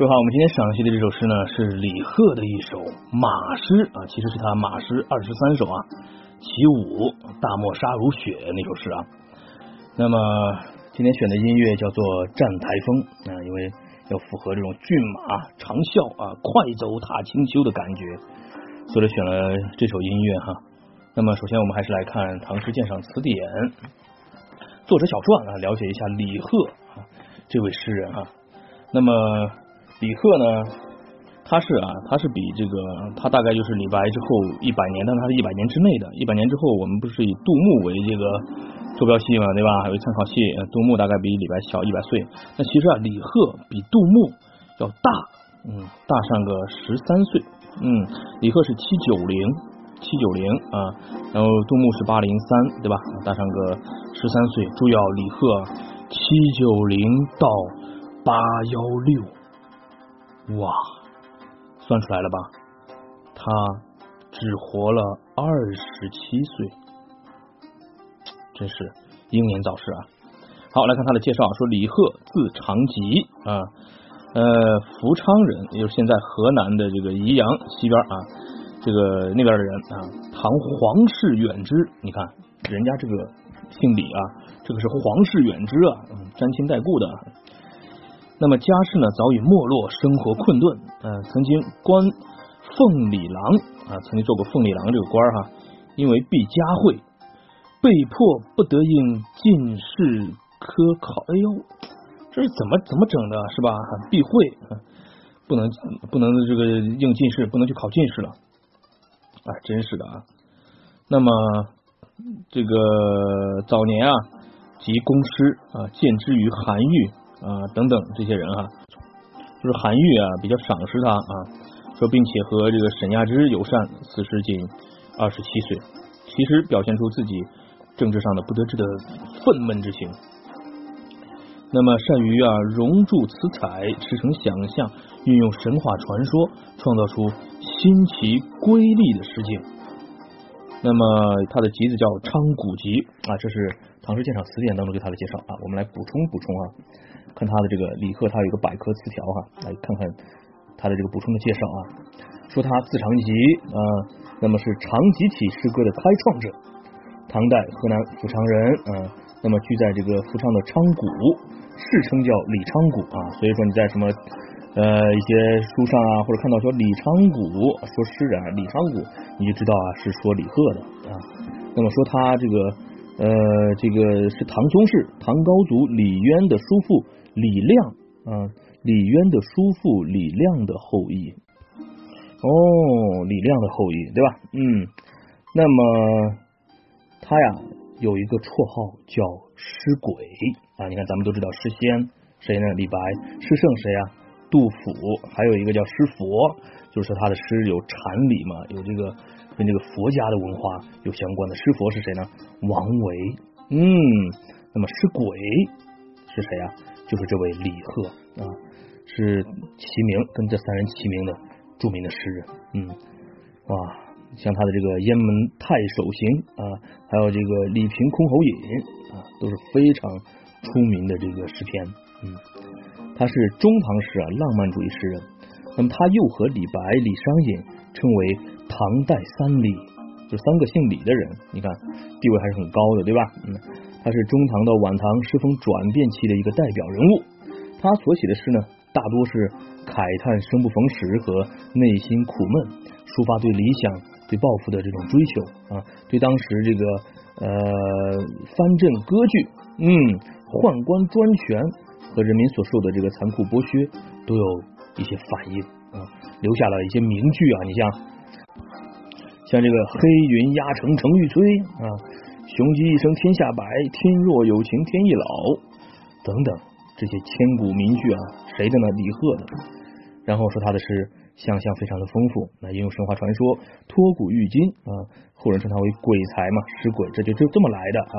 各位好，我们今天赏析的这首诗呢是李贺的一首马诗啊，其实是他马诗二十三首啊，其五大漠沙如雪那首诗啊。那么今天选的音乐叫做战台风啊，因为要符合这种骏马长啸啊，快走踏清秋的感觉，所以选了这首音乐哈。那么首先我们还是来看《唐诗鉴赏词典》作者小传啊，了解一下李贺啊这位诗人啊。那么李贺呢，他是啊，他是比这个他大概就是李白之后一百年，但他是一百年之内的。一百年之后，我们不是以杜牧为这个坐标系嘛，对吧？为参考系，杜牧大概比李白小一百岁。那其实啊，李贺比杜牧要大，嗯，大上个十三岁。嗯，李贺是七九零，七九零啊，然后杜牧是八零三，对吧？大上个十三岁。注意啊，李贺七九零到八幺六。哇，算出来了吧？他只活了二十七岁，真是英年早逝啊！好，来看他的介绍，说李贺字长吉啊，呃，福昌人，也就是现在河南的这个宜阳西边啊，这个那边的人啊，唐皇室远支，你看人家这个姓李啊，这个是皇室远支啊，沾亲带故的。那么家世呢早已没落，生活困顿。呃，曾经官奉礼郎啊，曾经做过奉礼郎这个官哈，因为避家讳，被迫不得应进士科考。哎呦，这是怎么怎么整的，是吧？避讳，不能不能这个应进士，不能去考进士了。啊，真是的啊。那么这个早年啊，即公师啊，见之于韩愈。啊，等等这些人哈，就是韩愈啊，比较赏识他啊，说并且和这个沈亚之友善，此时仅二十七岁，其实表现出自己政治上的不得志的愤懑之情。那么善于啊融铸词彩，驰骋想象，运用神话传说，创造出新奇瑰丽的诗境。那么他的集子叫《昌谷集》啊，这是《唐诗鉴赏词典》当中对他的介绍啊，我们来补充补充啊，看他的这个李贺，他有一个百科词条哈，来看看他的这个补充的介绍啊，说他字长吉啊，那么是长吉体诗歌的开创者，唐代河南府昌人啊，那么居在这个富昌的昌谷，世称叫李昌谷啊，所以说你在什么？呃，一些书上啊，或者看到说李昌谷说诗人李昌谷，你就知道啊是说李贺的啊。那么说他这个呃，这个是唐宗室唐高祖李渊的叔父李亮啊，李渊的叔父李亮的后裔。哦，李亮的后裔对吧？嗯，那么他呀有一个绰号叫诗鬼啊。你看咱们都知道诗仙谁呢？李白。诗圣谁啊？杜甫还有一个叫诗佛，就是他的诗有禅理嘛，有这个跟这个佛家的文化有相关的。诗佛是谁呢？王维。嗯，那么诗鬼是谁啊？就是这位李贺啊，是齐名，跟这三人齐名的著名的诗人。嗯，哇，像他的这个《雁门太守行》啊，还有这个《李平箜篌引》啊，都是非常出名的这个诗篇。嗯。他是中唐时啊浪漫主义诗人，那么他又和李白、李商隐称为唐代三李，就三个姓李的人，你看地位还是很高的，对吧？嗯，他是中唐到晚唐诗风转变期的一个代表人物。他所写的诗呢，大多是慨叹生不逢时和内心苦闷，抒发对理想、对抱负的这种追求啊，对当时这个呃藩镇割据，嗯，宦官专权。和人民所受的这个残酷剥削都有一些反应啊，留下了一些名句啊，你像像这个黑云压城城欲摧啊，雄鸡一声天下白，天若有情天亦老等等这些千古名句啊，谁的呢？李贺的。然后说他的诗想象非常的丰富，那引用神话传说，托古喻今啊，后人称他为鬼才嘛，诗鬼，这就就这么来的啊。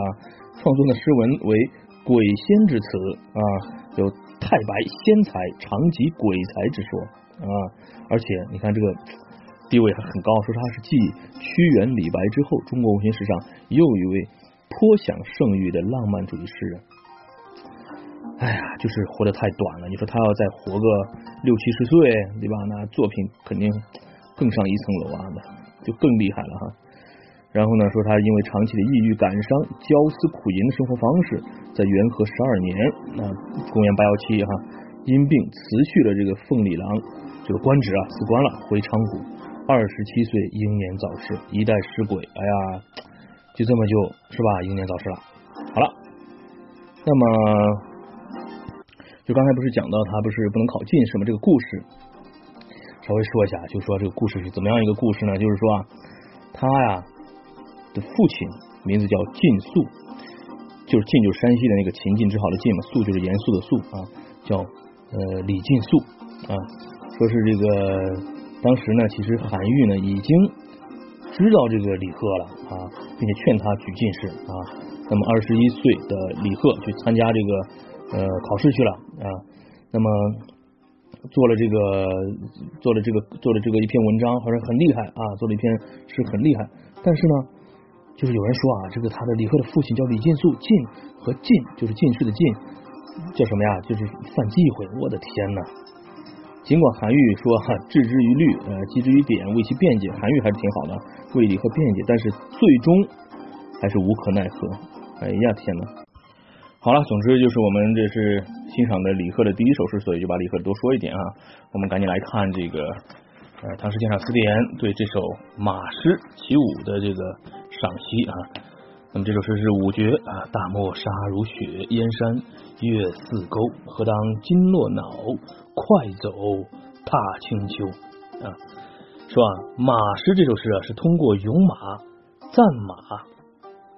创作的诗文为鬼仙之词啊。有太白仙才、长吉鬼才之说啊，而且你看这个地位还很高，说他是继屈原、李白之后，中国文学史上又一位颇享盛誉的浪漫主义诗人。哎呀，就是活得太短了。你说他要再活个六七十岁，对吧？那作品肯定更上一层楼啊，就更厉害了哈。然后呢，说他因为长期的抑郁、感伤、焦思苦吟的生活方式，在元和十二年，啊，公元八幺七哈，因病辞去了这个凤里郎这个官职啊，辞官了，回长谷。二十七岁英年早逝，一代诗鬼。哎呀，就这么就是吧，英年早逝了。好了，那么就刚才不是讲到他不是不能考进士吗？这个故事稍微说一下，就说这个故事是怎么样一个故事呢？就是说啊，他呀。的父亲名字叫晋肃，就是晋就是山西的那个秦晋之好的晋嘛，肃就是严肃的肃啊，叫呃李晋肃啊，说是这个当时呢，其实韩愈呢已经知道这个李贺了啊，并且劝他举进士啊，那么二十一岁的李贺去参加这个呃考试去了啊，那么做了这个做了这个做了这个一篇文章，好像很厉害啊，做了一篇是很厉害，但是呢。就是有人说啊，这个他的李贺的父亲叫李进素，进和进就是进士的进，叫什么呀？就是犯忌讳。我的天呐！尽管韩愈说哈置之于律，呃，击之于典，为其辩解，韩愈还是挺好的，为李贺辩解，但是最终还是无可奈何。哎呀天呐！好了，总之就是我们这是欣赏的李贺的第一首诗，所以就把李贺多说一点啊。我们赶紧来看这个呃《唐诗鉴赏词典》对这首马诗起舞的这个。赏析啊，那么这首诗是五绝啊，大漠沙如雪，燕山月似钩，何当金络脑，快走踏清秋啊。说啊，马诗这首诗啊，是通过咏马、赞马、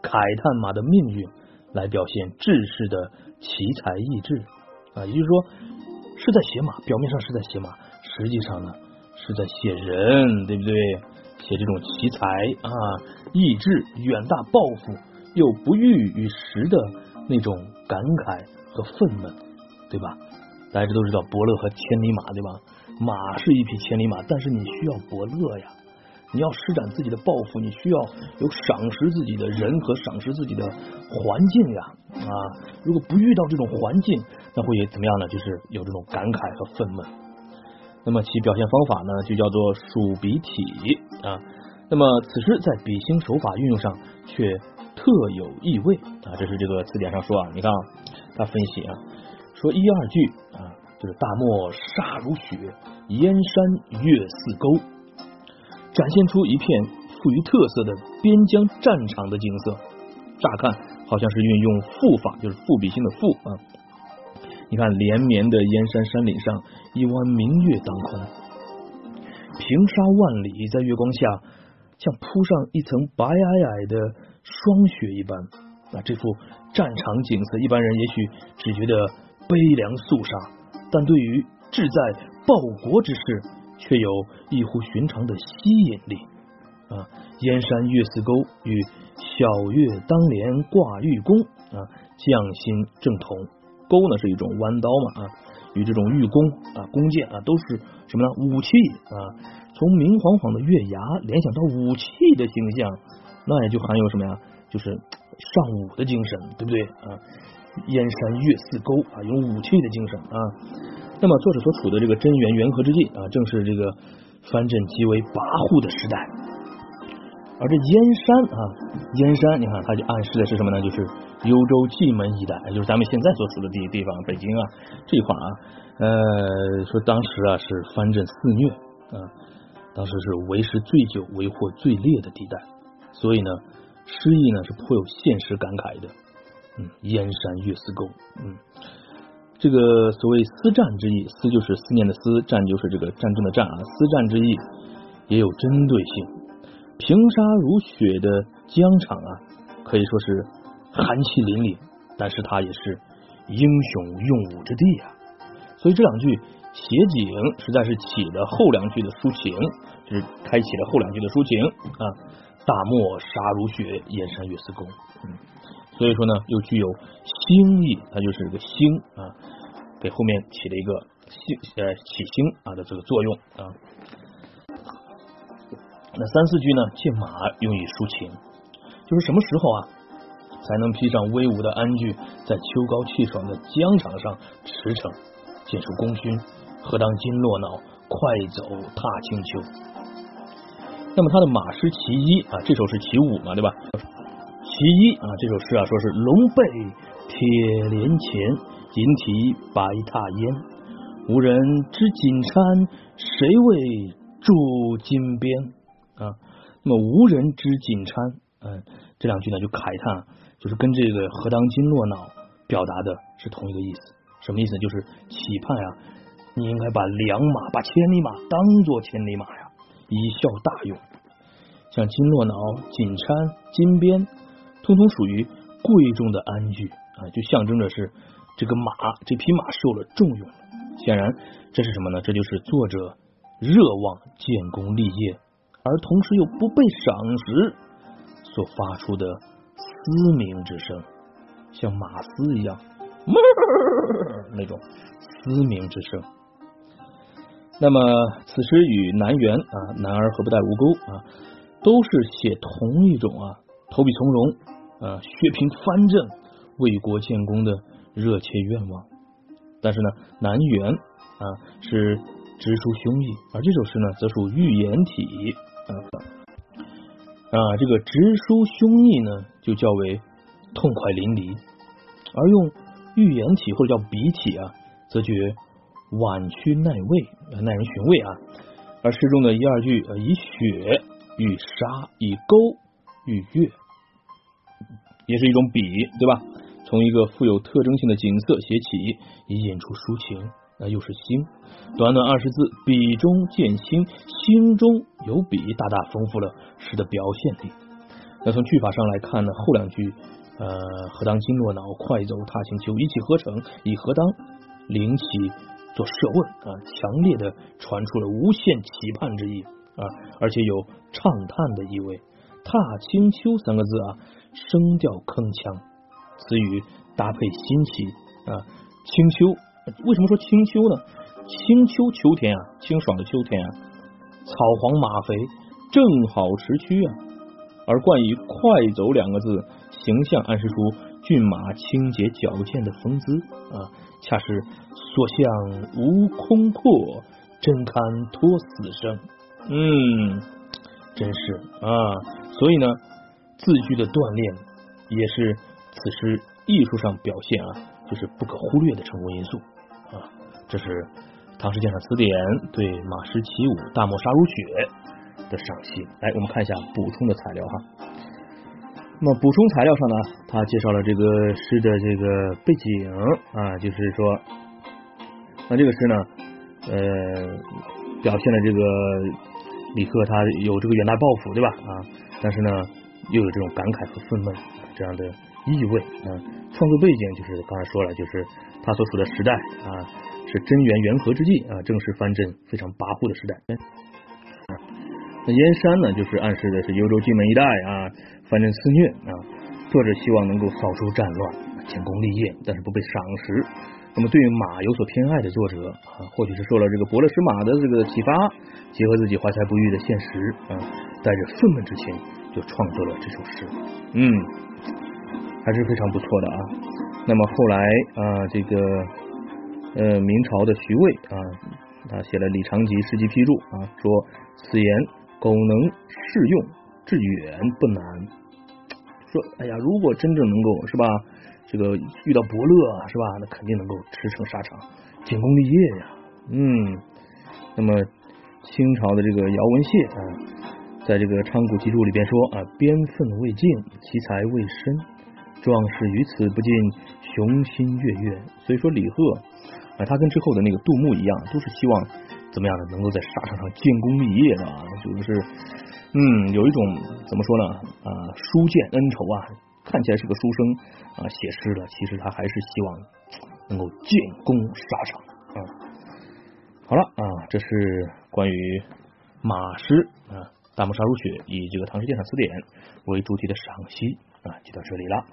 慨叹马的命运，来表现志士的奇才异志啊。也就是说，是在写马，表面上是在写马，实际上呢，是在写人，对不对？写这种奇才啊，意志远大，抱负又不遇于时的那种感慨和愤懑，对吧？大家都知道伯乐和千里马，对吧？马是一匹千里马，但是你需要伯乐呀，你要施展自己的抱负，你需要有赏识自己的人和赏识自己的环境呀啊！如果不遇到这种环境，那会怎么样呢？就是有这种感慨和愤懑。那么其表现方法呢，就叫做数笔体啊。那么此时在笔形手法运用上却特有意味啊。这是这个词典上说啊，你看啊，他分析啊，说一二句啊，就是大漠沙如雪，燕山月似钩，展现出一片富于特色的边疆战场的景色。乍看好像是运用赋法，就是赋笔兴的赋啊。你看连绵的燕山山岭上。一弯明月当空，平沙万里，在月光下像铺上一层白皑皑的霜雪一般。啊，这幅战场景色，一般人也许只觉得悲凉肃杀，但对于志在报国之士，却有异乎寻常的吸引力。啊，燕山月似钩，与晓月当帘挂玉弓。啊，匠心正统。钩呢是一种弯刀嘛。啊。与这种玉弓啊、弓箭啊，都是什么呢？武器啊，从明晃晃的月牙联想到武器的形象，那也就含有什么呀？就是尚武的精神，对不对啊？燕山月似钩啊，有武器的精神啊。那么作者所处的这个贞元元和之际啊，正是这个藩镇极为跋扈的时代。而这燕山啊，燕山，你看它就暗示的是什么呢？就是幽州蓟门一带，也就是咱们现在所处的地地方，北京啊这一块啊。呃，说当时啊是藩镇肆虐啊，当时是为时最久、为祸最烈的地带，所以呢，诗意呢是颇有现实感慨的。嗯，燕山月似钩，嗯，这个所谓思战之意，思就是思念的思，战就是这个战争的战啊，思战之意也有针对性。平沙如雪的疆场啊，可以说是寒气凛凛，但是它也是英雄用武之地啊。所以这两句写景实在是起了后两句的抒情，就是开启了后两句的抒情啊。大漠沙如雪，燕山月似弓。嗯，所以说呢，又具有兴意，它就是个兴啊，给后面起了一个兴呃起兴啊的这个作用啊。那三四句呢，借马用以抒情，就是什么时候啊？才能披上威武的鞍具，在秋高气爽的疆场上驰骋，见出功勋，何当金络脑，快走踏清秋。那么他的马诗其一啊，这首是其五嘛，对吧？其一啊，这首诗啊，说是龙背铁帘前，银蹄白踏烟，无人知锦衫，谁为驻金边啊？那么无人知锦衫，嗯，这两句呢就慨叹，就是跟这个何当金络脑表达的是同一个意思。什么意思？就是期盼啊，你应该把良马，把千里马当做千里马呀，以效大用。像金络脑、锦衫、金鞭，通通属于贵重的鞍具啊，就象征着是这个马，这匹马受了重用。显然，这是什么呢？这就是作者热望建功立业。而同时又不被赏识，所发出的嘶鸣之声，像马嘶一样，那种嘶鸣之声。那么此诗与南园啊，男儿何不带吴钩啊，都是写同一种啊，投笔从戎啊，血拼藩镇，为国建功的热切愿望。但是呢，南园啊是直抒胸臆，而这首诗呢，则属寓言体。啊，这个直抒胸臆呢，就较为痛快淋漓；而用寓言体或者叫笔体啊，则觉婉曲耐味，耐人寻味啊。而诗中的一二句，以雪喻沙，以钩喻月，也是一种比，对吧？从一个富有特征性的景色写起，以引出抒情。那又是星，短短二十字，笔中见星，心中有笔，大大丰富了诗的表现力。那从句法上来看呢，后两句呃，何当金络脑，快走踏清秋，一气呵成，以何当灵起做设问啊，强烈的传出了无限期盼之意啊，而且有畅叹的意味。踏青秋三个字啊，声调铿锵，词语搭配新奇啊，青秋。为什么说清秋呢？清秋秋天啊，清爽的秋天啊，草黄马肥，正好时区啊。而冠以“快走”两个字，形象暗示出骏马清洁矫健的风姿啊，恰是所向无空阔，真堪托死生。嗯，真是啊。所以呢，字句的锻炼也是此诗艺术上表现啊，就是不可忽略的成功因素。这是《唐诗鉴赏词典》对马诗其五“大漠沙如雪”的赏析。来，我们看一下补充的材料哈。那么补充材料上呢，他介绍了这个诗的这个背景啊，就是说，那这个诗呢，呃，表现了这个李贺他有这个远大抱负，对吧？啊，但是呢，又有这种感慨和愤懑这样的意味啊。创作背景就是刚才说了，就是他所处的时代啊，是贞元元和之际啊，正是藩镇非常跋扈的时代。那燕山呢，就是暗示的是幽州荆门一带啊，藩镇肆虐啊。作者希望能够扫除战乱，建功立业，但是不被赏识。那么对于马有所偏爱的作者啊，或许是受了这个伯乐识马的这个启发，结合自己怀才不遇的现实啊，带着愤懑之情，就创作了这首诗。嗯。还是非常不错的啊。那么后来啊，这个呃明朝的徐渭啊，他写了《李长吉诗集批注》啊，说此言苟能适用，致远不难。说哎呀，如果真正能够是吧，这个遇到伯乐是吧，那肯定能够驰骋沙场，建功立业呀。嗯，那么清朝的这个姚文谢啊，在这个《昌谷集注》里边说啊，边愤未尽，其才未深。壮士于此不禁雄心跃跃，所以说李贺啊，他跟之后的那个杜牧一样，都是希望怎么样呢？能够在沙场上建功立业的啊，就是嗯，有一种怎么说呢啊，书见恩仇啊，看起来是个书生啊，写诗的，其实他还是希望能够建功沙场啊。好了啊，这是关于马诗啊，大漠沙如雪以这个《唐诗鉴赏词典》为主题的赏析啊，就到这里了。